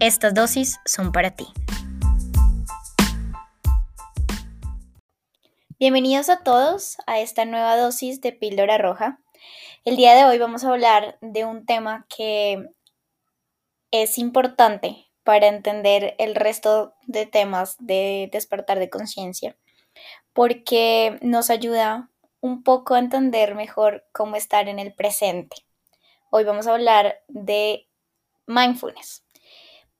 estas dosis son para ti. Bienvenidos a todos a esta nueva dosis de píldora roja. El día de hoy vamos a hablar de un tema que es importante para entender el resto de temas de despertar de conciencia, porque nos ayuda un poco a entender mejor cómo estar en el presente. Hoy vamos a hablar de mindfulness.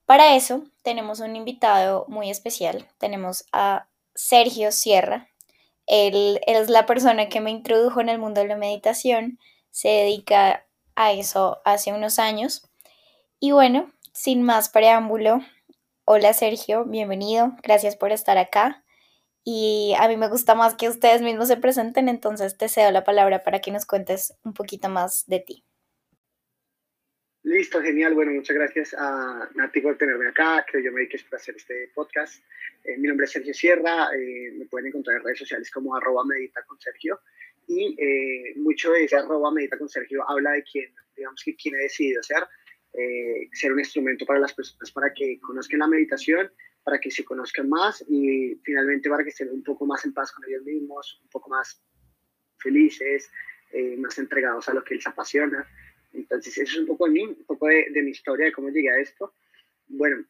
Para eso tenemos un invitado muy especial. Tenemos a Sergio Sierra. Él, es la persona que me introdujo en el mundo de la meditación. Se dedica a eso hace unos años. Y bueno, sin más preámbulo, hola Sergio, bienvenido. Gracias por estar acá. Y a mí me gusta más que ustedes mismos se presenten, entonces te cedo la palabra para que nos cuentes un poquito más de ti. Listo, genial. Bueno, muchas gracias a Nati por tenerme acá, que yo me dediqué para hacer este podcast. Eh, mi nombre es Sergio Sierra, eh, me pueden encontrar en redes sociales como arroba medita con Sergio. Y eh, mucho de ese arroba medita habla de quién, digamos que quién he decidido ser, ser un instrumento para las personas para que conozcan la meditación, para que se conozcan más y finalmente para que estén un poco más en paz con ellos mismos, un poco más felices, más entregados a lo que les apasiona. Entonces, eso es un poco de mí, un poco de, mi historia, de cómo llegué a esto. Bueno,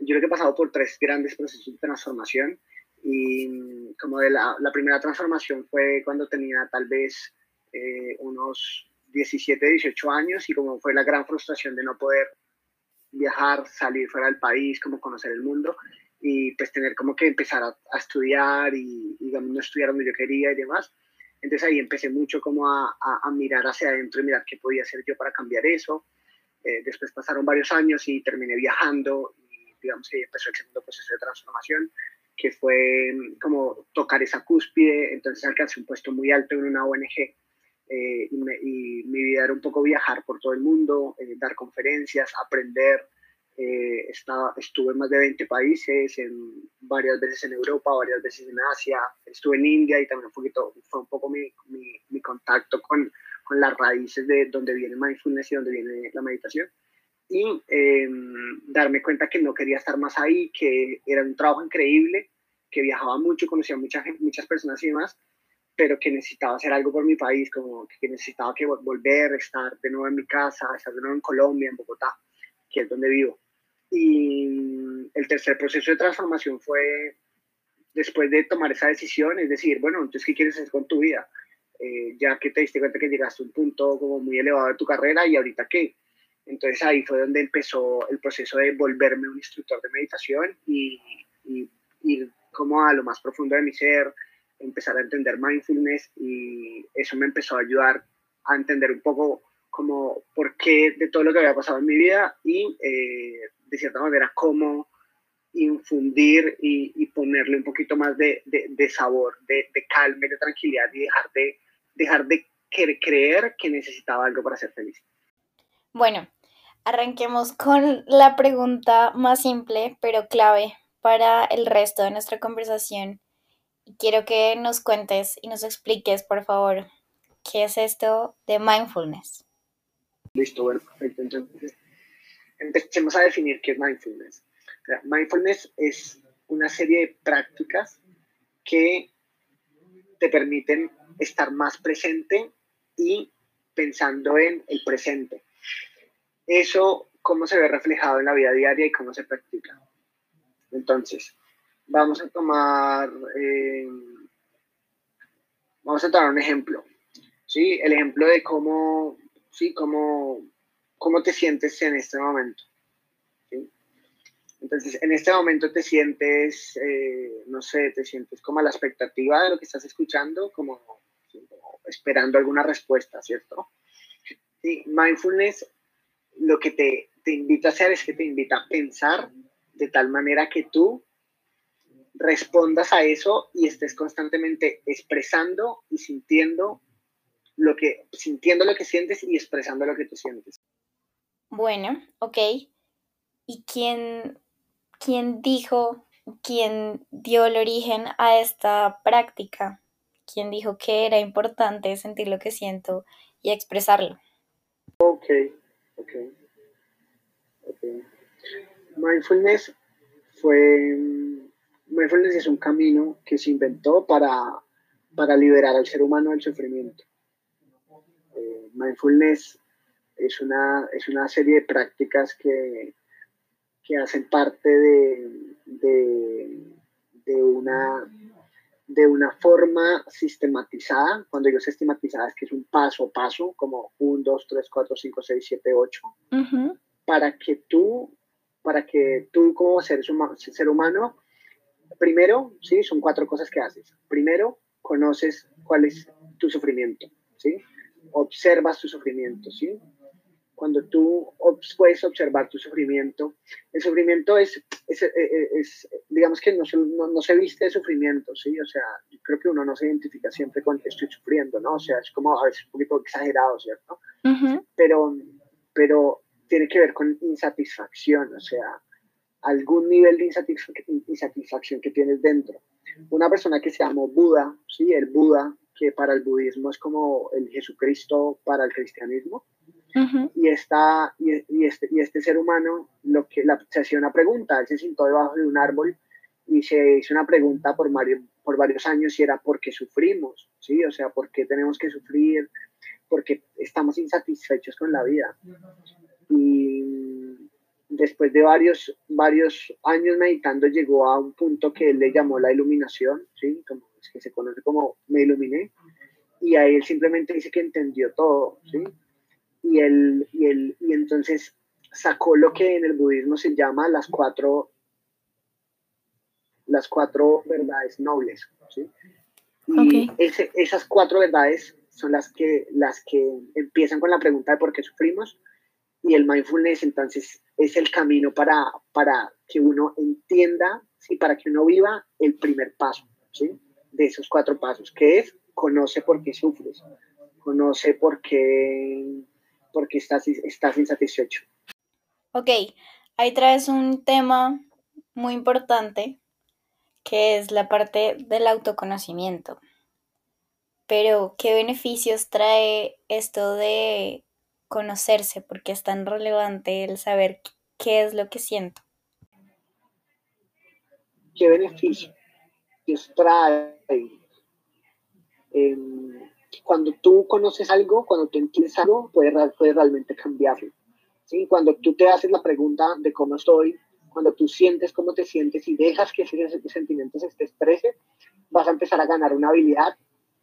yo creo que he pasado por tres grandes procesos de transformación y como de la, la primera transformación fue cuando tenía tal vez eh, unos 17, 18 años y como fue la gran frustración de no poder viajar, salir fuera del país, como conocer el mundo y pues tener como que empezar a, a estudiar y, digamos, no estudiar donde yo quería y demás. Entonces ahí empecé mucho como a, mirar hacia adentro y mirar qué podía hacer yo para cambiar eso. Eh, después pasaron varios años y terminé viajando y digamos que empezó el segundo proceso de transformación, que fue mm, como tocar esa cúspide. Entonces alcancé un puesto muy alto en una ONG eh, y, mi vida era un poco viajar por todo el mundo, eh, dar conferencias, aprender, eh, estuve en más de 20 países, en, varias veces en Europa, varias veces en Asia, estuve en India y también un poquito, fue un poco mi, mi, contacto con, con, las raíces de donde viene mindfulness y donde viene la meditación. Y em, darme cuenta que no quería estar más ahí, que era un trabajo increíble, que viajaba mucho, conocía mucha, muchas personas y demás, pero que necesitaba hacer algo por mi país, como que necesitaba que volver, estar de nuevo en mi casa, estar de nuevo en Colombia, en Bogotá, que es donde vivo. Y el tercer proceso de transformación fue después de tomar esa decisión, es decir, bueno, entonces, ¿qué quieres hacer con tu vida? Eh, ya que te diste cuenta que llegaste a un punto como muy elevado de tu carrera y ahorita qué. Entonces ahí fue donde empezó el proceso de volverme un instructor de meditación y, ir como a lo más profundo de mi ser, empezar a entender mindfulness y eso me empezó a ayudar a entender un poco como por qué de todo lo que había pasado en mi vida y eh, de cierta manera cómo infundir y, ponerle un poquito más de, de, sabor, de, de, calma, de tranquilidad y dejar de, dejar de creer que necesitaba algo para ser feliz. Bueno, arranquemos con la pregunta más simple pero clave para el resto de nuestra conversación. Quiero que nos cuentes y nos expliques, por favor, qué es esto de mindfulness. Listo, bueno, perfecto. Entonces, empecemos a definir qué es mindfulness. mindfulness es una serie de prácticas que te permiten estar más presente y pensando en el presente. Eso, cómo se ve reflejado en la vida diaria y cómo se practica. Entonces, vamos a tomar, eh, vamos a tomar un ejemplo. ¿sí? El ejemplo de cómo, ¿sí? cómo cómo te sientes en este momento. Entonces, en este momento te sientes, eh, no sé, te sientes como a la expectativa de lo que estás escuchando, como, esperando alguna respuesta, ¿cierto? Sí, mindfulness lo que te, te, invita a hacer es que te invita a pensar de tal manera que tú respondas a eso y estés constantemente expresando y sintiendo lo que, sintiendo lo que sientes y expresando lo que tú sientes. Bueno, ok. ¿Y quién, quién dijo, quién dio el origen a esta práctica? ¿Quién dijo que era importante sentir lo que siento y expresarlo? Ok, ok. Mindfulness fue, mindfulness es un camino que se inventó para, para liberar al ser humano del sufrimiento. Eh, mindfulness es una, es una serie de prácticas que, que hacen parte de, de, una, de una forma sistematizada. Cuando digo sistematizada es que es un paso a paso, como 1, 2, 3, 4, 5, 6, 7, 8, para que tú, para que tú como ser, ser humano, primero, ¿sí? Son cuatro cosas que haces. Primero, conoces cuál es tu sufrimiento, ¿sí? Observas tu sufrimiento, ¿sí? Cuando tú puedes observar tu sufrimiento, el sufrimiento es, es, eh, eh, es, digamos que no, no, no, se viste de sufrimiento, ¿sí? O sea, yo creo que uno no se identifica siempre con estoy sufriendo, ¿no? O sea, es como a veces un poquito exagerado, ¿cierto? pero, pero tiene que ver con insatisfacción, o sea, algún nivel de insatisfacción que tienes dentro. Una persona que se llamó Buda, ¿sí? El Buda, que para el budismo es como el Jesucristo para el cristianismo, y, está, y, este, y este ser humano lo que, la, se hacía una pregunta, él se sentó debajo de un árbol y se hizo una pregunta por, varios, por varios años y era ¿por qué sufrimos? ¿Sí? O sea, ¿por qué tenemos que sufrir? Porque estamos insatisfechos con la vida. Y después de varios, varios años meditando llegó a un punto que él le llamó la iluminación, ¿sí? Como, es que se conoce como me iluminé. Y ahí él simplemente dice que entendió todo, ¿sí? Y, él, y, él, y entonces sacó lo que en el budismo se llama las cuatro, las cuatro verdades nobles. ¿sí? Y esas cuatro verdades son las que, las que empiezan con la pregunta de por qué sufrimos y el mindfulness entonces es el camino para, para que uno entienda, ¿sí? para que uno viva el primer paso ¿sí? de esos cuatro pasos, que es conoce por qué sufres, conoce por qué porque estás, estás insatisfecho. Ok, ahí traes un tema muy importante que es la parte del autoconocimiento. Pero, ¿qué beneficios trae esto de conocerse? Porque es tan relevante el saber qué es lo que siento. ¿Qué beneficios trae? Cuando tú conoces algo, cuando tú entiendes algo, puedes, puedes realmente cambiarlo. ¿sí? Cuando tú te haces la pregunta de cómo estoy, cuando tú sientes cómo te sientes y dejas que ese sentimiento se te exprese, vas a empezar a ganar una habilidad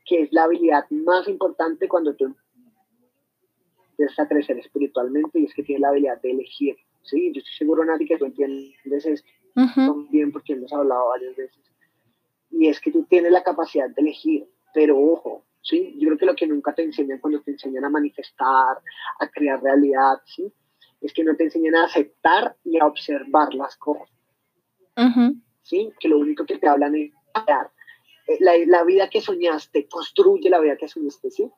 que es la habilidad más importante cuando tú empiezas a crecer espiritualmente y es que tienes la habilidad de elegir. ¿sí? Yo estoy seguro, Nati, que tú entiendes esto también porque hemos hablado varias veces. Y es que tú tienes la capacidad de elegir, pero ojo, ¿sí? Yo creo que lo que nunca te enseñan cuando te enseñan a manifestar, a crear realidad, ¿sí? Es que no te enseñan a aceptar y a observar las cosas, ¿sí? Que lo único que te hablan es crear. Eh, la, la, vida que soñaste, construye la vida que soñaste, ¿sí?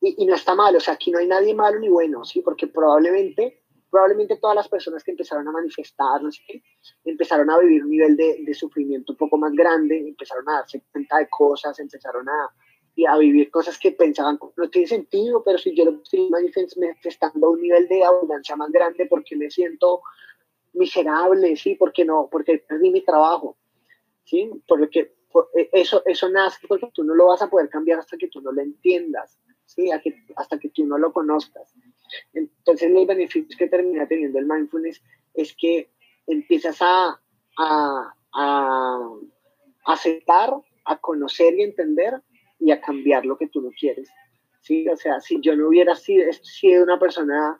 Y, y, no está mal, o sea, aquí no hay nadie malo ni bueno, ¿sí? Porque probablemente, probablemente todas las personas que empezaron a manifestar, no qué, empezaron a vivir un nivel de, de sufrimiento un poco más grande, empezaron a darse cuenta de cosas, empezaron a, y a vivir cosas que pensaban no tiene sentido, pero si yo lo estoy manifestando a un nivel de abundancia más grande porque me siento miserable, ¿sí? Porque no, porque perdí mi trabajo, ¿sí? Porque e, eso, eso nace porque tú no lo vas a poder cambiar hasta que tú no lo entiendas, ¿sí? Hasta que tú no lo conozcas. Entonces los beneficios que termina teniendo el mindfulness es que empiezas a, a, a aceptar, a conocer y entender y a cambiar lo que tú no quieres. ¿sí? O sea, si yo no hubiera sido, una persona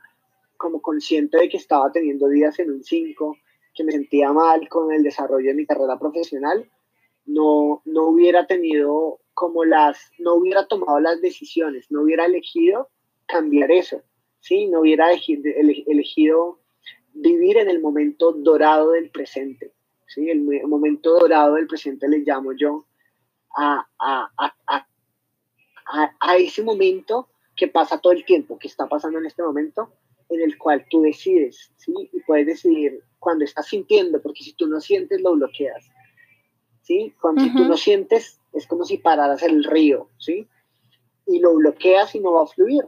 como consciente de que estaba teniendo días en un 5, que me sentía mal con el desarrollo de mi carrera profesional, no, no hubiera tenido como las, no hubiera tomado las decisiones, no hubiera elegido cambiar eso, ¿sí? No hubiera elegido, elegido vivir en el momento dorado del presente. ¿sí? El, momento dorado del presente le llamo yo a, a, a, a, ese momento que pasa todo el tiempo, que está pasando en este momento, en el cual tú decides, ¿sí? Y puedes decidir cuando estás sintiendo, porque si tú no sientes, lo bloqueas, ¿sí? Cuando tú no sientes, es como si pararas el río, ¿sí? Y lo bloqueas y no va a fluir.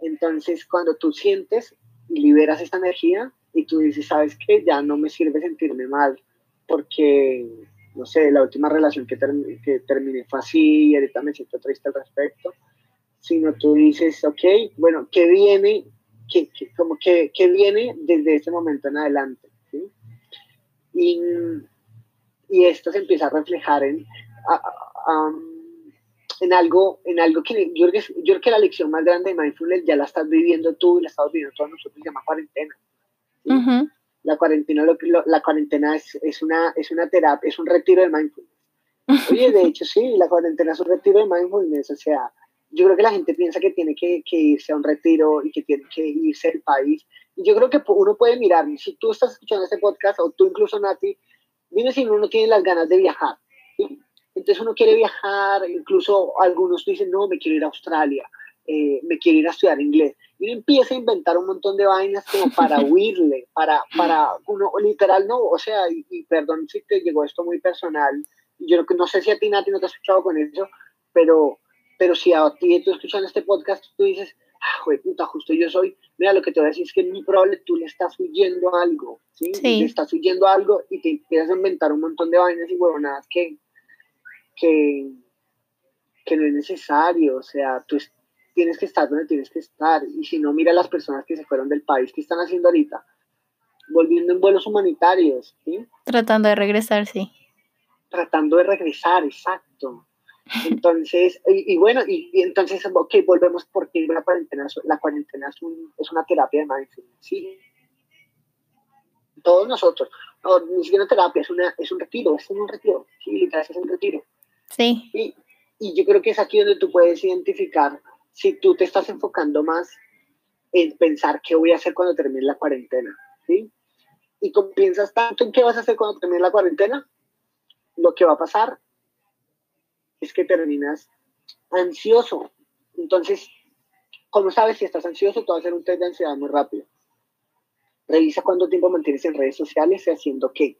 Entonces, cuando tú sientes y liberas esta energía y tú dices, ¿sabes qué? Ya no me sirve sentirme mal porque, no sé, la última relación que, que terminé fue así y ahorita me siento triste al respecto, sino tú dices, ok, bueno, ¿qué viene? ¿Qué, como que, ¿qué viene desde este momento en adelante? Y, y, esto se empieza a reflejar en, en, algo, en algo que yo, creo que la lección más grande de mindfulness ya la estás viviendo tú y la estamos viviendo todos nosotros, se llama cuarentena. La cuarentena, lo, la cuarentena es, es, una, es una terapia, es un retiro de mindfulness. Oye, de hecho, sí, la cuarentena es un retiro de mindfulness, o sea, yo creo que la gente piensa que tiene que, que, irse a un retiro y que tiene que irse al país. Y yo creo que uno puede mirar, si tú estás escuchando este podcast o tú incluso, Nati, dime si uno no tiene las ganas de viajar. Entonces uno quiere viajar, incluso algunos dicen, no, me quiero ir a Australia, eh, me quiero ir a estudiar inglés. Y empieza a inventar un montón de vainas como para huirle, para, para uno, literal, no, o sea, y, perdón si te llegó esto muy personal, yo no sé si a ti, Nati, no te has escuchado con eso, pero pero si a ti tú escuchando este podcast, tú dices, ah, güey, puta, justo yo soy, mira, lo que te voy a decir es que es muy probable tú le estás huyendo algo, ¿sí? Le estás huyendo algo y te empiezas a inventar un montón de vainas y huevonadas que, que, que no es necesario, o sea, tú tienes que estar donde tienes que estar, y si no, mira a las personas que se fueron del país, ¿qué están haciendo ahorita? Volviendo en vuelos humanitarios, ¿sí? Tratando de regresar, sí. Tratando de regresar, exacto. Entonces, y, bueno, y, entonces, ok, volvemos porque la cuarentena, la cuarentena es, es una terapia de mindfulness, ¿sí? Todos nosotros, no, ni siquiera terapia, es, una, es un retiro, es un retiro, sí, literal, es un retiro. Sí. Y, y yo creo que es aquí donde tú puedes identificar si tú te estás enfocando más en pensar qué voy a hacer cuando termine la cuarentena, ¿sí? Y piensas tanto en qué vas a hacer cuando termine la cuarentena, lo que va a pasar es que terminas ansioso. Entonces, como sabes si estás ansioso? Te va a hacer un test de ansiedad muy rápido. Revisa cuánto tiempo mantienes en redes sociales y haciendo qué.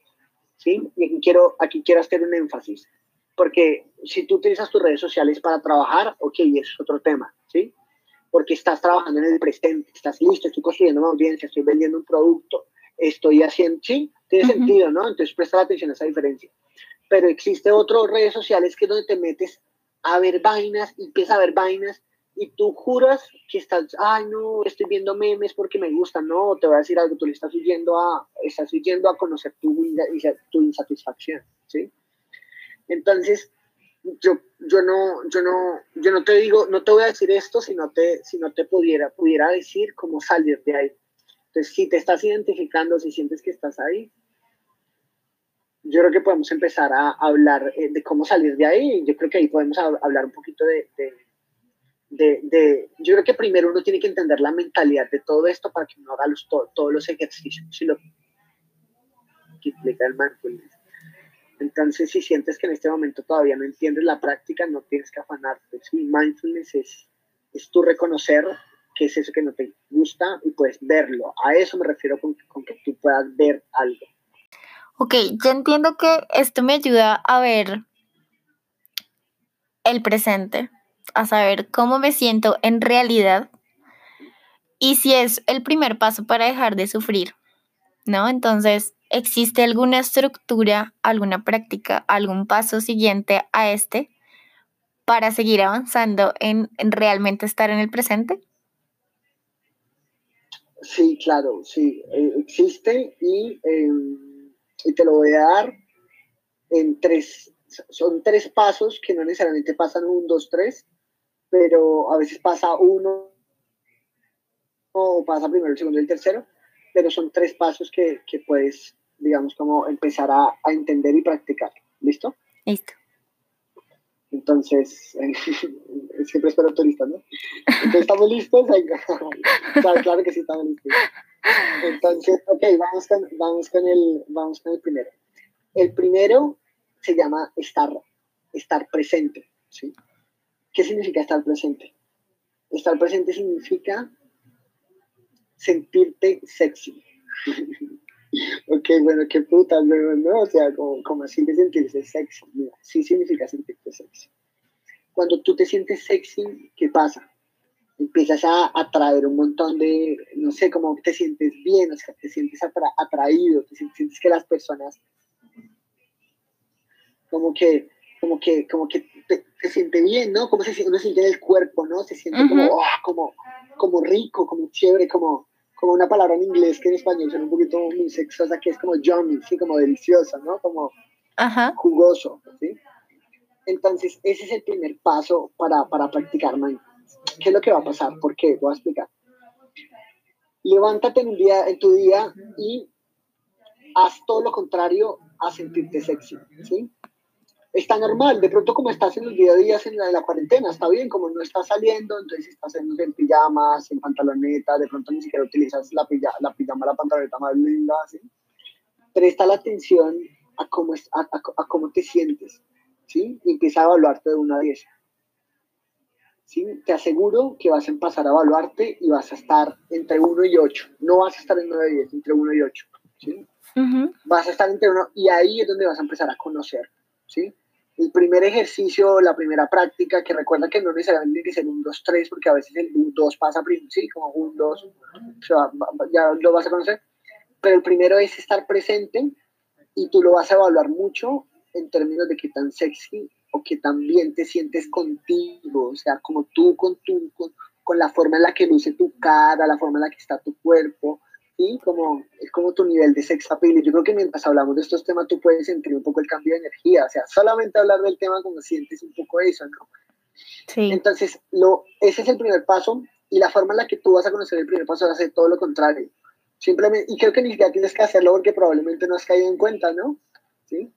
¿Sí? Y aquí quiero, aquí quiero hacer un énfasis. Porque si tú utilizas tus redes sociales para trabajar, ok, eso es otro tema, ¿sí? Porque estás trabajando en el presente, estás listo, estoy construyendo una audiencia, estoy vendiendo un producto, estoy haciendo, sí, tiene sentido, ¿no? Entonces presta atención a esa diferencia pero existe otras redes sociales que es donde te metes a ver vainas y empiezas a ver vainas y tú juras que estás, ay no, estoy viendo memes porque me gustan, no, te voy a decir algo, tú le estás huyendo a, estás huyendo a conocer tu, tu insatisfacción, ¿sí? Entonces, yo, yo, no, yo, no, yo no te digo, no te voy a decir esto si no te, si no te pudiera, pudiera decir cómo salir de ahí. Entonces, si te estás identificando, si sientes que estás ahí, yo creo que podemos empezar a hablar eh, de cómo salir de ahí. Yo creo que ahí podemos hablar un poquito de, de, de, Yo creo que primero uno tiene que entender la mentalidad de todo esto para que uno haga los, todos los ejercicios y lo que implica el mindfulness. Entonces, si sientes que en este momento todavía no entiendes la práctica, no tienes que afanarte. ¿sí? Mindfulness es, es tú reconocer qué es eso que no te gusta y puedes verlo. A eso me refiero con, que tú puedas ver algo. Ok, yo entiendo que esto me ayuda a ver el presente, a saber cómo me siento en realidad y si es el primer paso para dejar de sufrir, ¿no? Entonces, ¿existe alguna estructura, alguna práctica, algún paso siguiente a este para seguir avanzando en, realmente estar en el presente? Sí, claro, sí, eh, existe y... Em, y te lo voy a dar en tres, son tres pasos que no necesariamente pasan un, dos, tres, pero a veces pasa uno o pasa primero, el segundo y el tercero, pero son tres pasos que, que puedes, digamos, como empezar a, a, entender y practicar. ¿Listo? Listo. Entonces, siempre espero tu lista, ¿no? Entonces, ¿estamos listos? claro, claro que sí, estamos listos. Entonces, ok, vamos con, vamos, con el, vamos con el primero. El primero se llama estar, estar presente. ¿sí? ¿Qué significa estar presente? Estar presente significa sentirte sexy. ok, bueno, qué puta, ¿no? O sea, como, así de sentirse sexy. Mira, sí significa sentirte sexy. Cuando tú te sientes sexy, ¿qué pasa? Empiezas a atraer un montón de, no sé, como te sientes bien, o sea, te sientes atraído, te sientes que las personas como que, como que, como que te, siente bien, ¿no? Como se, uno siente en el cuerpo, ¿no? Se siente como, ah, como, como rico, como chévere, como, como una palabra en inglés que en español suena un poquito muy sexosa, que es como yummy, sí, como deliciosa, ¿no? Como jugoso, ¿sí? Entonces, ese es el primer paso para, para practicar mindfulness. ¿Qué es lo que va a pasar? ¿Por qué? Voy a explicar. Levántate en, un día, en tu día y haz todo lo contrario a sentirte sexy, ¿sí? Está normal, de pronto como estás en los día a día en la, la cuarentena, está bien, como no estás saliendo, entonces estás en, en pijamas, en pantaloneta, de pronto ni siquiera utilizas la, pijama, la pijama, la pantaloneta más linda, ¿sí? Presta la atención a cómo, es, a, a, cómo te sientes, ¿sí? Y empieza a evaluarte de 1 a 10. ¿Sí? Te aseguro que vas a empezar a evaluarte y vas a estar entre 1 y 8. No vas a estar en 9 y 10, entre 1 y 8. ¿sí? Vas a estar entre 1 y ahí es donde vas a empezar a conocer. ¿sí? El primer ejercicio, la primera práctica, que recuerda que no necesariamente tiene que ser un 2, 3, porque a veces el 2 pasa primero, sí, como un 2, ya lo vas a conocer, pero el primero es estar presente y tú lo vas a evaluar mucho en términos de qué tan sexy o qué tan bien te sientes contigo, o sea, como tú con, tu, con, con la forma en la que luce tu cara, la forma en la que está tu cuerpo, ¿sí? Como, es como tu nivel de sex appeal. Y yo creo que mientras hablamos de estos temas, tú puedes sentir un poco el cambio de energía. O sea, solamente hablar del tema como sientes un poco eso, ¿no? Sí. Entonces, lo, ese es el primer paso. Y la forma en la que tú vas a conocer el primer paso es hacer todo lo contrario. Simplemente, y creo que ni siquiera tienes que hacerlo porque probablemente no has caído en cuenta, ¿no? ¿Sí?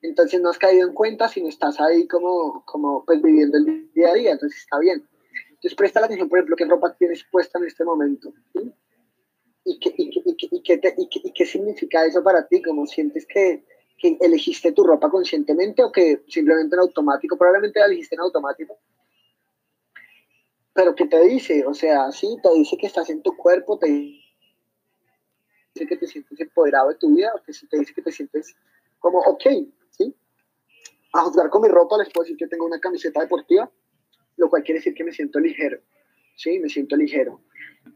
Entonces no has caído en cuenta, sino estás ahí como, como pues viviendo el día a día, entonces está bien. Entonces presta la atención, por ejemplo, qué ropa tienes puesta en este momento. ¿sí? ¿Y qué, significa eso para ti? ¿Cómo sientes que, que, elegiste tu ropa conscientemente o que simplemente en automático? Probablemente la elegiste en automático. Pero ¿qué te dice? O sea, sí, te dice que estás en tu cuerpo, te dice que te sientes empoderado de tu vida, o te, te dice que te sientes como, ok, ¿sí? A juzgar con mi ropa les puedo decir que tengo una camiseta deportiva, lo cual quiere decir que me siento ligero, ¿sí? Me siento ligero.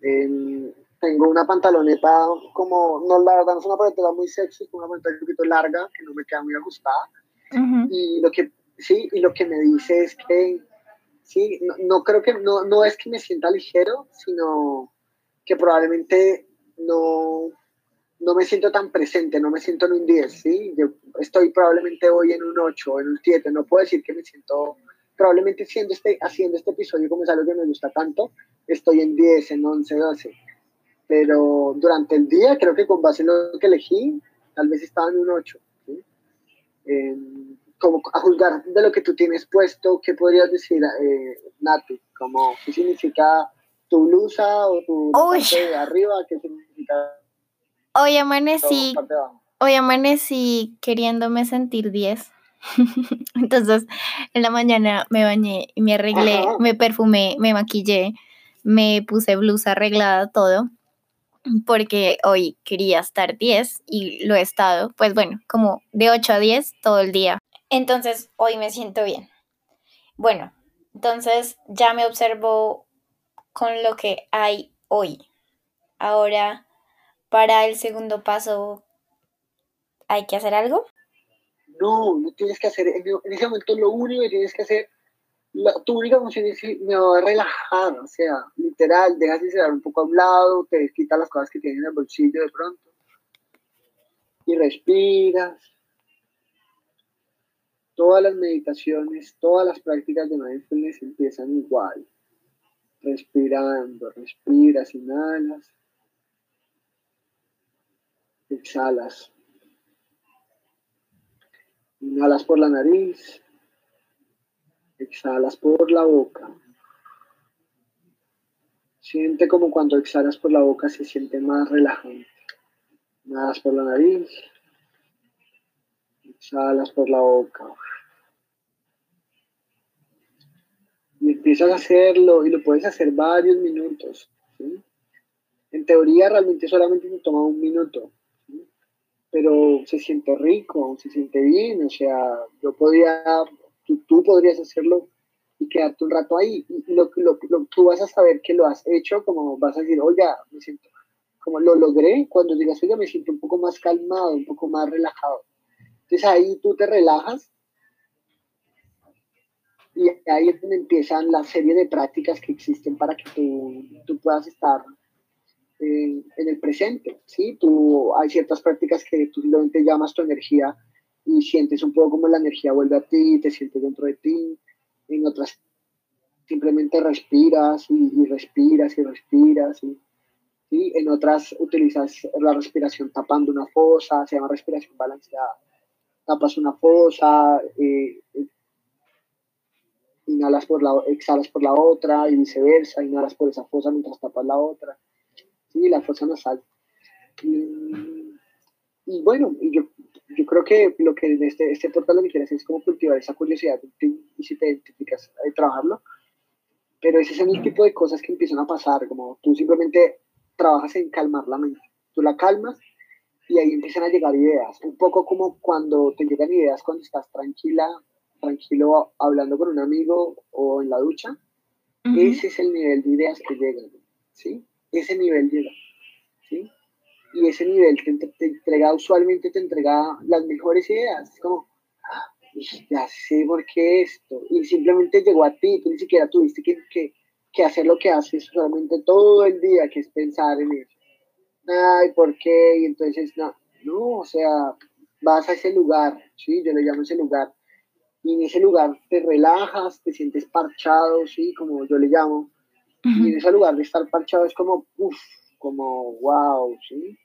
Eh, tengo una pantaloneta como, no, la verdad no es una pantaloneta muy sexy, es una pantaloneta un poquito larga, que no me queda muy ajustada. Y lo que, sí, y lo que me dice es que, sí, no, creo que, no, no es que me sienta ligero, sino que probablemente no, no me siento tan presente, no me siento en un 10, ¿sí? Yo estoy probablemente hoy en un 8, en un 7, no puedo decir que me siento, probablemente siendo este, haciendo este episodio como es algo que me gusta tanto, estoy en 10, en 11, 12 pero durante el día creo que con base en lo que elegí, tal vez estaba en un 8. como a juzgar de lo que tú tienes puesto, ¿qué podrías decir, eh, Nati? Como, ¿Qué significa tu blusa o tu parte de arriba? ¿Qué significa? Hoy amanecí, hoy amanecí queriéndome sentir 10. Entonces, en la mañana me bañé y me arreglé, me perfumé, me maquillé, me puse blusa arreglada, todo porque hoy quería estar 10 y lo he estado, pues bueno, como de 8 a 10 todo el día. Entonces, hoy me siento bien. Bueno, entonces ya me observo con lo que hay hoy. Ahora, para el segundo paso, ¿hay que hacer algo? No, no tienes que hacer, en ese momento lo único que tienes que hacer la, tu única función es a relajar, o sea, literal, dejas de cerrar un poco a un lado, te quitas las cosas que tienes en el bolsillo de pronto y respiras. Todas las meditaciones, todas las prácticas de mindfulness empiezan igual, respirando, respiras, inhalas, exhalas. Inhalas por la nariz, Exhalas por la boca. Siente como cuando exhalas por la boca se siente más relajante. Inhalas por la nariz. Exhalas por la boca. Y empiezas a hacerlo y lo puedes hacer varios minutos. En teoría realmente solamente te toma un minuto, pero se siente rico, se siente bien, o sea, yo podía, tú, podrías hacerlo y quedarte un rato ahí. Y lo, lo, tú vas a saber que lo has hecho, como vas a decir, oiga, me siento, como lo logré, cuando digas, oiga, me siento un poco más calmado, un poco más relajado. Entonces ahí tú te relajas y ahí es donde empiezan la serie de prácticas que existen para que tú, tú puedas estar en, en el presente, ¿sí? Tú, hay ciertas prácticas que tú simplemente llamas tu energía y sientes un poco como la energía vuelve a ti, te sientes dentro de ti, en otras simplemente respiras y, respiras y respiras. Y, En otras utilizas la respiración tapando una fosa, se llama respiración balanceada. Tapas una fosa, eh, eh, inhalas por la, exhalas por la otra y viceversa, inhalas por esa fosa mientras tapas la otra. ¿sí? La fosa nasal. Y, y bueno, yo yo creo que lo que en este, este portal lo que quieres es como cultivar esa curiosidad y si te identificas, de trabajarlo. Pero ese es el tipo de cosas que empiezan a pasar, como tú simplemente trabajas en calmar la mente. Tú la calmas y ahí empiezan a llegar ideas. Un poco como cuando te llegan ideas cuando estás tranquila, tranquilo hablando con un amigo o en la ducha. Ese es el nivel de ideas que llegan, ¿sí? Ese nivel llega. Y ese nivel te, entrega, usualmente te entrega las mejores ideas. Es como, ah, ya sé por qué esto. Y simplemente llegó a ti, tú ni siquiera tuviste que, que, que hacer lo que haces solamente todo el día, que es pensar en eso. Ay, ¿por qué? Y entonces, no, no, o sea, vas a ese lugar, ¿sí? Yo le llamo ese lugar. Y en ese lugar te relajas, te sientes parchado, ¿sí? Como yo le llamo. Y en ese lugar de estar parchado es como, uff, como wow, ¿sí?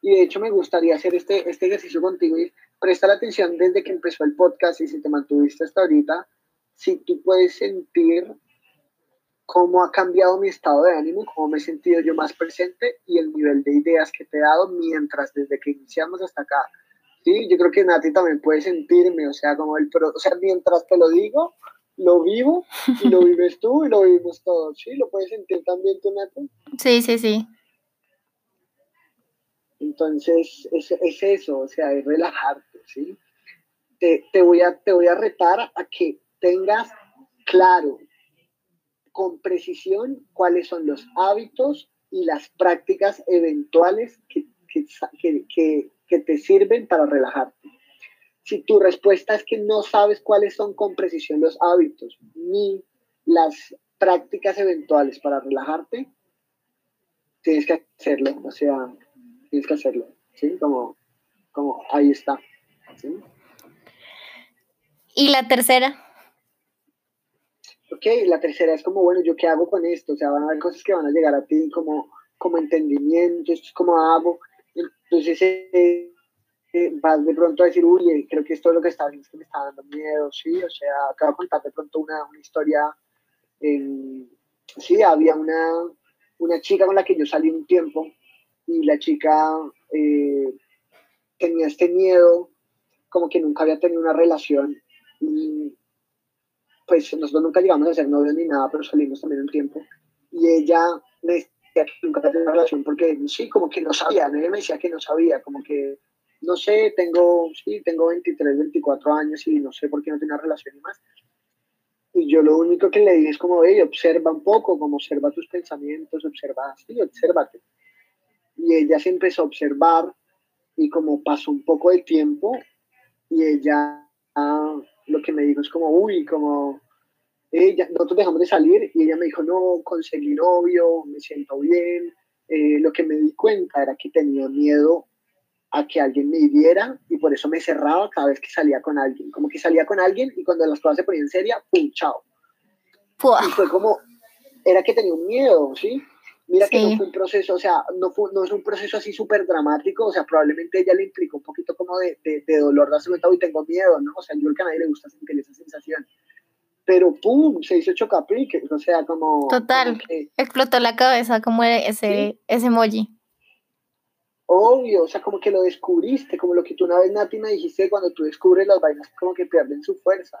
Y de hecho me gustaría hacer este, este ejercicio contigo y presta la atención desde que empezó el podcast y si te mantuviste hasta ahorita, si tú puedes sentir cómo ha cambiado mi estado de ánimo, cómo me he sentido yo más presente y el nivel de ideas que te he dado mientras, desde que iniciamos hasta acá. Sí, yo creo que Nati también puede sentirme, o sea, como el, o sea, mientras te lo digo, lo vivo y lo vives tú y lo vivimos todos, ¿sí? ¿Lo puedes sentir también tú, Nati? Sí, sí, sí. Entonces, es, es eso, o sea, es relajarte, ¿sí? Te, te, voy a, te voy a retar a que tengas claro, con precisión, cuáles son los hábitos y las prácticas eventuales que, que, que, que te sirven para relajarte. Si tu respuesta es que no sabes cuáles son con precisión los hábitos ni las prácticas eventuales para relajarte, tienes que hacerlo. O sea, tienes que hacerlo, ¿sí? Como, como ahí está, ¿sí? ¿Y la tercera? Ok, la tercera es como, bueno, ¿yo qué hago con esto? O sea, van a haber cosas que van a llegar a ti como, como entendimiento, esto es como hago. Entonces, eh, eh, vas de pronto a decir, uy, eh, creo que esto es lo que está es que me está dando miedo, ¿sí? O sea, acabo de contar de pronto una, una historia. sí, había una, una chica con la que yo salí un tiempo y la chica eh, tenía este miedo, como que nunca había tenido una relación y pues nosotros nunca llegamos a ser novios ni nada, pero salimos también un tiempo y ella me decía que nunca tenido una relación porque sí, como que no sabía, ella me decía que no sabía, como que no sé, tengo, sí, tengo 23, 24 años y no sé por qué no tengo una relación y más. Y yo lo único que le dije es como, hey, observa un poco, como observa tus pensamientos, observa, sí, obsérvate y ella se empezó a observar y como pasó un poco de tiempo y ella ah, lo que me dijo es como, uy, como ella, nosotros dejamos de salir y ella me dijo, no, conseguí novio, me siento bien. Eh, lo que me di cuenta era que tenía miedo a que alguien me hiriera y por eso me cerraba cada vez que salía con alguien. Como que salía con alguien y cuando las cosas se ponían serias, ¡pum! ¡Chao! Y fue como, era que tenía un miedo, ¿sí? Mira que no fue un proceso, o sea, no, fue, no es un proceso así súper dramático, o sea, probablemente ella le implicó un poquito como de, de, de dolor, darse cuenta, hoy tengo miedo, ¿no? O sea, yo al que a nadie le gusta sentir esa sensación. pero ¡pum! se hizo chocapique, o sea, como... Total, explotó la cabeza como ese, ese emoji. Obvio, o sea, como que lo descubriste, como lo que tú una vez, Nati, me dijiste, cuando tú descubres las vainas como que pierden su fuerza.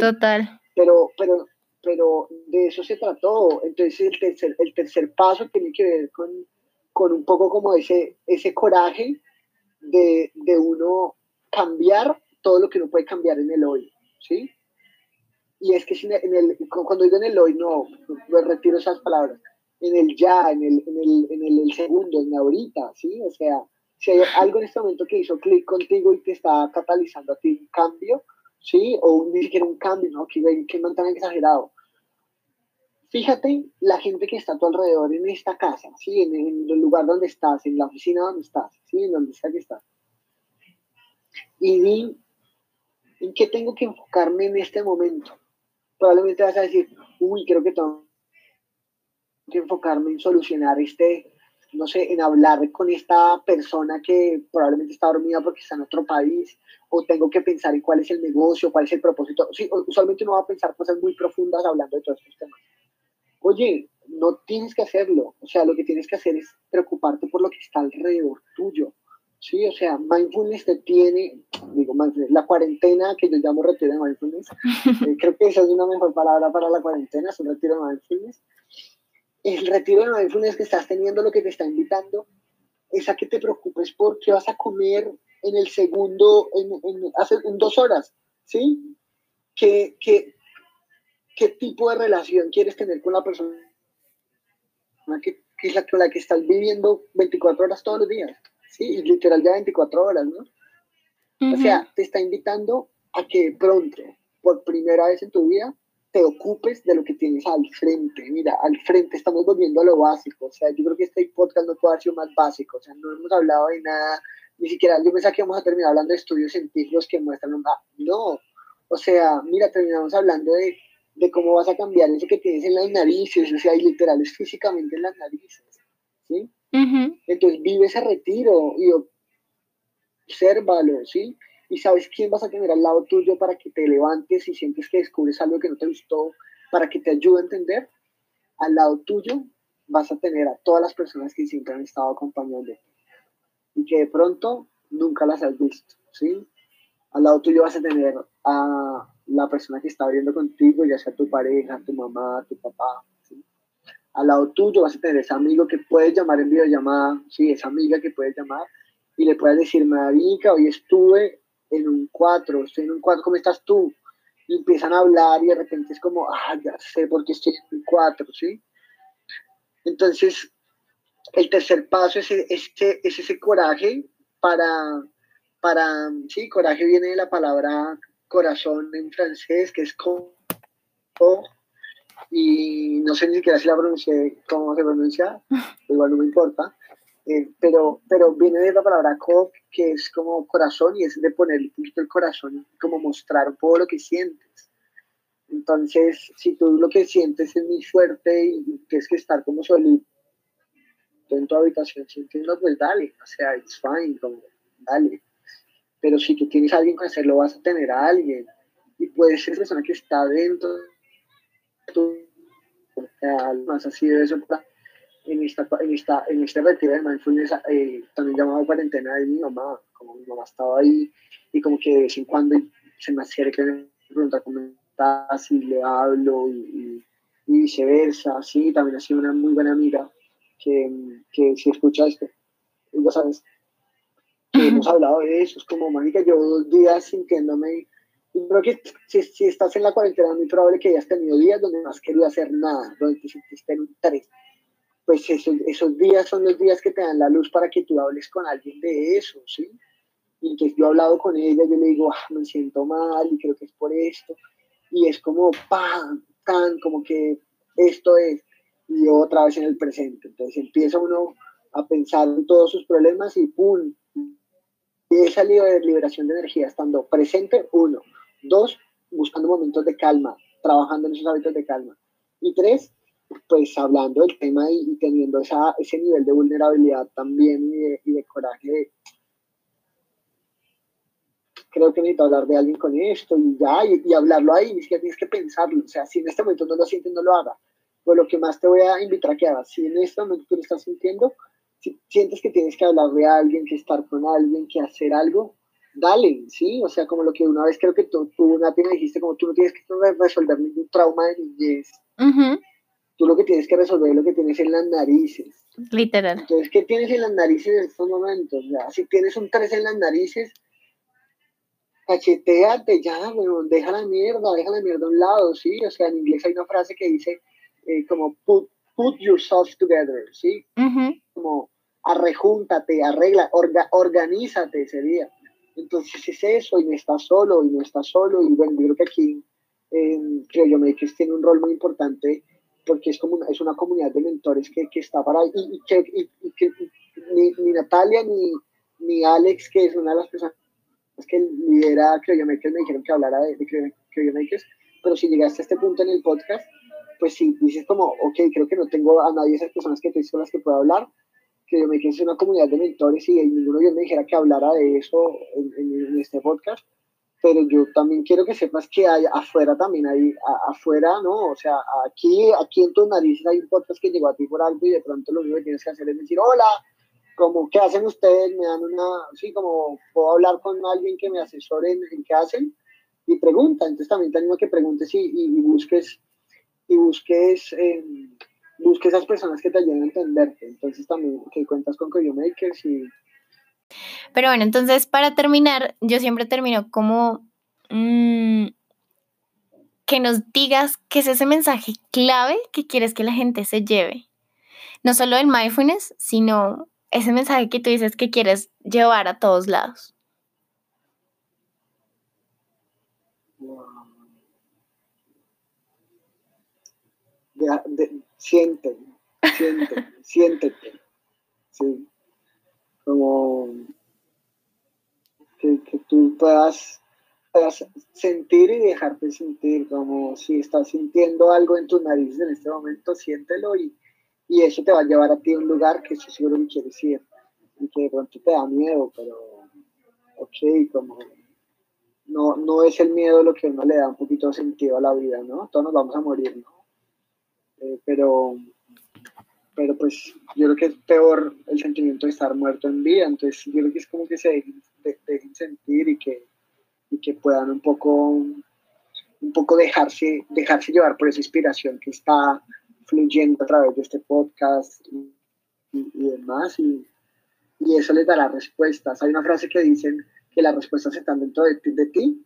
Total. Pero, pero, pero de eso se trató. Entonces el tercer, el tercer paso tiene que ver con, con un poco como ese, ese coraje de, de uno cambiar todo lo que no puede cambiar en el hoy, ¿sí? Y es que en el, cuando digo en el hoy, no, no retiro esas palabras, en el ya, en el, en el, en el, segundo, en ahorita, ¿sí? O sea, si hay algo en este momento que hizo clic contigo y te está catalizando a ti un cambio, ¿sí? O ni siquiera un cambio, ¿no? Que, que no tan exagerado. Fíjate la gente que está a tu alrededor en esta casa, ¿sí? En, el lugar donde estás, en la oficina donde estás, ¿sí? En donde sea que estás. Y di en qué tengo que enfocarme en este momento probablemente vas a decir, uy, creo que tengo que enfocarme en solucionar este, no sé, en hablar con esta persona que probablemente está dormida porque está en otro país, o tengo que pensar en cuál es el negocio, cuál es el propósito. Sí, usualmente uno va a pensar cosas muy profundas hablando de todos estos temas. Oye, no tienes que hacerlo. O sea, lo que tienes que hacer es preocuparte por lo que está alrededor tuyo. Sí, o sea, mindfulness te tiene, digo, la cuarentena que yo llamo retiro de mindfulness, eh, creo que esa es una mejor palabra para la cuarentena, es un retiro de mindfulness. El retiro de mindfulness que estás teniendo, lo que te está invitando, es a que te preocupes por qué vas a comer en el segundo, en, en, en dos horas, ¿sí? ¿Qué, qué, ¿Qué tipo de relación quieres tener con la persona que, que es la, con la que estás viviendo 24 horas todos los días? sí, literal ya 24 horas, ¿no? O sea, te está invitando a que pronto, por primera vez en tu vida, te ocupes de lo que tienes al frente. Mira, al frente estamos volviendo a lo básico. O sea, yo creo que este podcast no puede haber sido más básico. O sea, no hemos hablado de nada, ni siquiera, yo pensaba que vamos a terminar hablando de estudios científicos que muestran, ah, no. O sea, mira, terminamos hablando de, de cómo vas a cambiar eso que tienes en las narices, o sea, y literal es físicamente en las narices. ¿sí? Entonces vive ese retiro y obsérvalo, ¿sí? Y sabes quién vas a tener al lado tuyo para que te levantes y sientes que descubres algo que no te gustó, para que te ayude a entender. Al lado tuyo vas a tener a todas las personas que siempre han estado acompañando y que de pronto nunca las has visto, ¿sí? Al lado tuyo vas a tener a la persona que está viviendo contigo, ya sea tu pareja, tu mamá, tu papá, al lado tuyo vas a tener ese amigo que puedes llamar en videollamada, sí, esa amiga que puedes llamar y le puedes decir, Marica, hoy estuve en un 4, estoy en un 4, ¿cómo estás tú? Y empiezan a hablar y de repente es como, ah, ya sé por qué estoy en un 4, ¿sí? Entonces, el tercer paso es, este, es ese coraje para, para, sí, coraje viene de la palabra corazón en francés, que es como y no sé ni siquiera si la pronuncié, cómo se pronuncia, igual no me importa, eh, pero, pero viene de la palabra co, que es como corazón y es de poner un poquito el corazón, como mostrar todo lo que sientes. Entonces, si tú lo que sientes es muy fuerte y tienes que estar como solito en tu habitación sintiendo, pues dale, o sea, it's fine, como dale. Pero si tú tienes a alguien que hacerlo, vas a tener a alguien. Y puede ser persona que está dentro más ha sido eso en, esta, en, esta, en este retiro de mindfulness, eh, también llamado cuarentena de mi mamá, como mi mamá estaba ahí y como que de vez en cuando se me acerca y me pregunta cómo estás y le hablo y, viceversa, sí, también ha sido una muy buena amiga que, que si escucha esto, ya sabes, que hemos hablado de eso, es como, mágica, yo dos días sintiéndome creo que si, si, estás en la cuarentena es muy probable que hayas tenido días donde no has querido hacer nada, donde te sentiste en un tres. Pues esos, esos días son los días que te dan la luz para que tú hables con alguien de eso, ¿sí? Y que yo he hablado con ella, yo le digo, ah, me siento mal y creo que es por esto. Y es como, ¡pam! tan, como que esto es. Y otra vez en el presente. Entonces empieza uno a pensar en todos sus problemas y ¡pum! Y esa liberación de energía estando presente, uno. Dos, buscando momentos de calma, trabajando en esos hábitos de calma. Y tres, pues hablando del tema y, teniendo esa, ese nivel de vulnerabilidad también y de, coraje creo que necesito hablar de alguien con esto y ya, y, hablarlo ahí, ni siquiera tienes que pensarlo, o sea, si en este momento no lo sientes, no lo haga. Pues lo que más te voy a invitar a que hagas, si en este momento tú lo estás sintiendo, si sientes que tienes que hablar de alguien, que estar con alguien, que hacer algo, dale, ¿sí? O sea, como lo que una vez creo que tú, tú Nati, me dijiste, como tú no tienes que resolver ningún trauma de niñez. Tú lo que tienes que resolver es lo que tienes en las narices. Literal. Entonces, ¿qué tienes en las narices en estos momentos? Ya, si tienes un 3 en las narices, cacheteate ya, bueno, deja la mierda, deja la mierda a un lado, ¿sí? O sea, en inglés hay una frase que dice eh, como put, put yourself together, ¿sí? Como arrejúntate, arregla, orga, organízate ese día. Entonces es eso, y no estás solo, y no estás solo, y bueno, yo creo que aquí, eh, creo yo, que tiene un rol muy importante porque es como una, es una comunidad de mentores que, que está para ahí, y, que, y, que ni, ni, Natalia ni, ni Alex, que es una de las personas que lidera Creo yo Makers, me dijeron que hablara de, de Creo, yo Makers, pero si llegaste a este punto en el podcast, pues si dices como, ok, creo que no tengo a nadie de esas personas que con las que puedo hablar, me es una comunidad de mentores y ninguno de ellos me dijera que hablara de eso en, en, este podcast, pero yo también quiero que sepas que hay afuera también hay, afuera, ¿no? O sea, aquí, aquí en tus narices hay un podcast que llegó a ti por algo y de pronto lo único que tienes que hacer es decir, hola, como, ¿qué hacen ustedes? Me dan una, sí, como, puedo hablar con alguien que me asesore en, qué hacen y pregunta, entonces también te animo a que preguntes y, y, busques, y busques... Eh, busque esas personas que te ayuden a entenderte. Entonces también que cuentas con Makers y... Pero bueno, entonces para terminar, yo siempre termino como mm, que nos digas qué es ese mensaje clave que quieres que la gente se lleve. No solo el mindfulness, sino ese mensaje que tú dices que quieres llevar a todos lados. siente, siente, siéntete, sí, como que, tú puedas, sentir y dejarte sentir, como si estás sintiendo algo en tu nariz en este momento, siéntelo y, y eso te va a llevar a ti a un lugar que estoy seguro que quieres ir y que de pronto te da miedo, pero ok, como no, no es el miedo lo que uno le da un poquito de sentido a la vida, ¿no? Todos nos vamos a morir, ¿no? Eh, pero, pero pues yo creo que es peor el sentimiento de estar muerto en vida, entonces yo creo que es como que se dejen, sentir y que, y que puedan un poco, un poco dejarse, dejarse llevar por esa inspiración que está fluyendo a través de este podcast y, demás, y, y, eso les dará respuestas. Hay una frase que dicen que las respuestas están dentro de ti, de ti.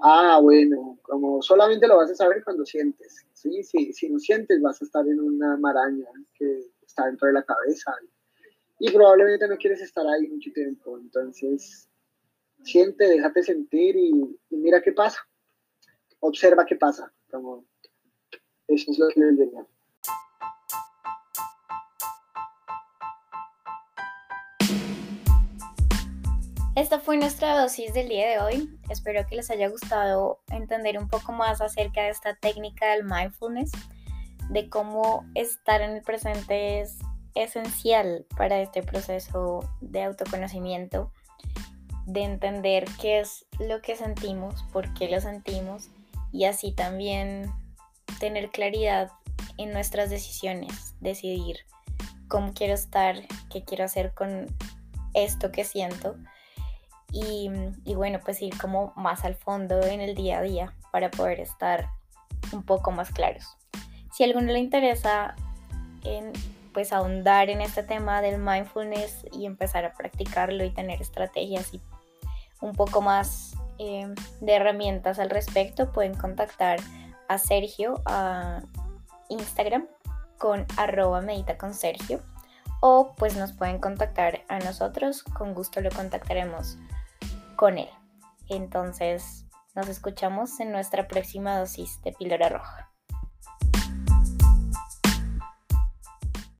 Ah, bueno, como solamente lo vas a saber cuando sientes, ¿sí? sí si no sientes vas a estar en una maraña que está dentro de la cabeza y probablemente no quieres estar ahí mucho tiempo, entonces siente, déjate sentir y, mira qué pasa, observa qué pasa, como eso es lo que les diría. Esta fue nuestra dosis del día de hoy. Espero que les haya gustado entender un poco más acerca de esta técnica del mindfulness, de cómo estar en el presente es esencial para este proceso de autoconocimiento, de entender qué es lo que sentimos, por qué lo sentimos y así también tener claridad en nuestras decisiones, decidir cómo quiero estar, qué quiero hacer con esto que siento y, bueno, pues ir como más al fondo en el día a día para poder estar un poco más claros. Si a alguno le interesa en, pues ahondar en este tema del mindfulness y empezar a practicarlo y tener estrategias y un poco más eh, de herramientas al respecto, pueden contactar a Sergio a Instagram con arroba medita con Sergio o pues nos pueden contactar a nosotros, con gusto lo contactaremos con él. Entonces, nos escuchamos en nuestra próxima dosis de píldora roja.